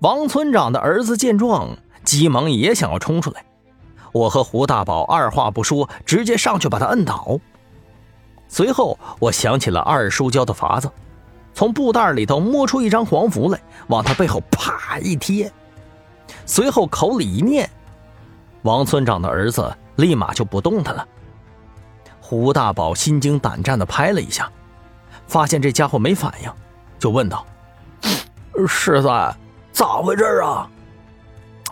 王村长的儿子见状，急忙也想要冲出来。我和胡大宝二话不说，直接上去把他摁倒。随后，我想起了二叔教的法子，从布袋里头摸出一张黄符来，往他背后啪一贴。随后口里一念，王村长的儿子立马就不动弹了。胡大宝心惊胆战的拍了一下，发现这家伙没反应，就问道：“师子。”咋回事啊？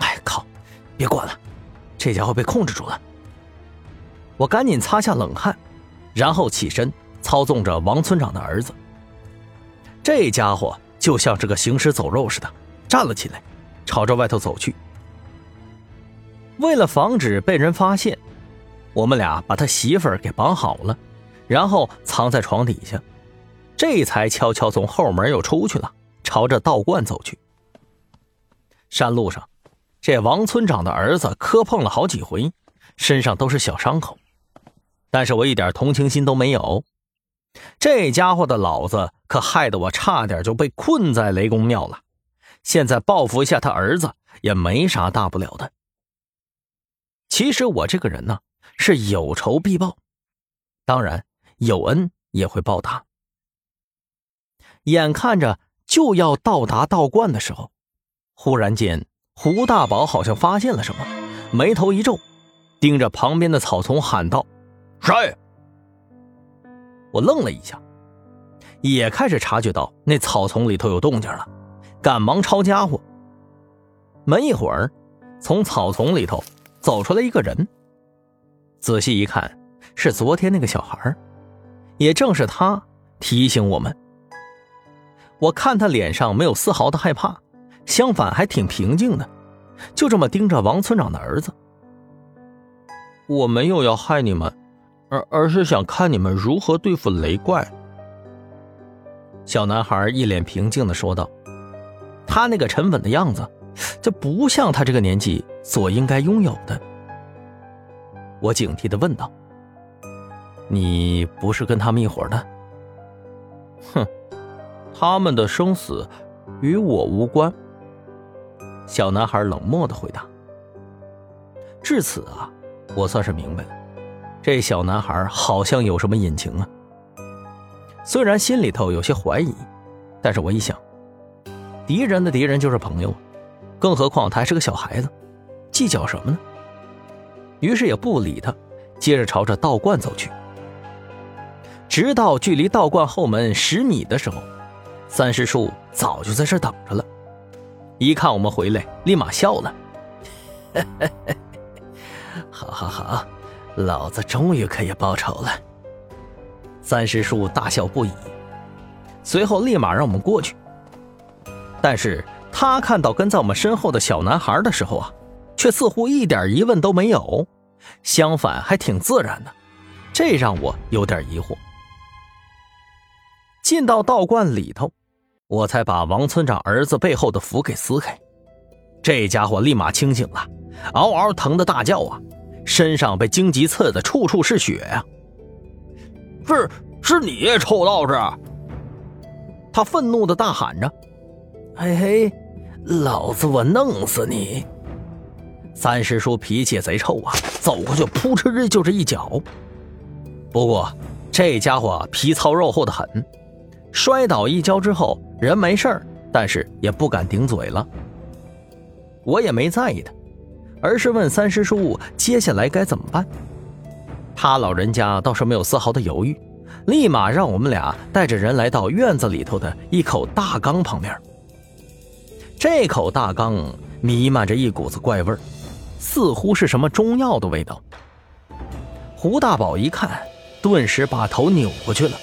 哎靠！别管了，这家伙被控制住了。我赶紧擦下冷汗，然后起身操纵着王村长的儿子。这家伙就像是个行尸走肉似的，站了起来，朝着外头走去。为了防止被人发现，我们俩把他媳妇儿给绑好了，然后藏在床底下，这才悄悄从后门又出去了，朝着道观走去。山路上，这王村长的儿子磕碰了好几回，身上都是小伤口，但是我一点同情心都没有。这家伙的老子可害得我差点就被困在雷公庙了，现在报复一下他儿子也没啥大不了的。其实我这个人呢，是有仇必报，当然有恩也会报答。眼看着就要到达道观的时候。忽然间，胡大宝好像发现了什么，眉头一皱，盯着旁边的草丛喊道：“谁？”我愣了一下，也开始察觉到那草丛里头有动静了，赶忙抄家伙。没一会儿，从草丛里头走出来一个人，仔细一看，是昨天那个小孩，也正是他提醒我们。我看他脸上没有丝毫的害怕。相反，还挺平静的，就这么盯着王村长的儿子。我没有要害你们，而而是想看你们如何对付雷怪。小男孩一脸平静的说道，他那个沉稳的样子，这不像他这个年纪所应该拥有的。我警惕的问道：“你不是跟他们一伙的？”哼，他们的生死与我无关。小男孩冷漠的回答。至此啊，我算是明白了，这小男孩好像有什么隐情啊。虽然心里头有些怀疑，但是我一想，敌人的敌人就是朋友，更何况他还是个小孩子，计较什么呢？于是也不理他，接着朝着道观走去。直到距离道观后门十米的时候，三师叔早就在这等着了。一看我们回来，立马笑了，好好好，老子终于可以报仇了。三师叔大笑不已，随后立马让我们过去。但是他看到跟在我们身后的小男孩的时候啊，却似乎一点疑问都没有，相反还挺自然的，这让我有点疑惑。进到道观里头。我才把王村长儿子背后的符给撕开，这家伙立马清醒了，嗷嗷疼的大叫啊，身上被荆棘刺的处处是血呀！是是你臭道士！他愤怒的大喊着：“嘿嘿，老子我弄死你！”三师叔脾气贼臭啊，走过去扑哧就是一脚。不过这家伙皮糙肉厚的很，摔倒一跤之后。人没事但是也不敢顶嘴了。我也没在意他，而是问三师叔接下来该怎么办。他老人家倒是没有丝毫的犹豫，立马让我们俩带着人来到院子里头的一口大缸旁边。这口大缸弥漫着一股子怪味似乎是什么中药的味道。胡大宝一看，顿时把头扭过去了。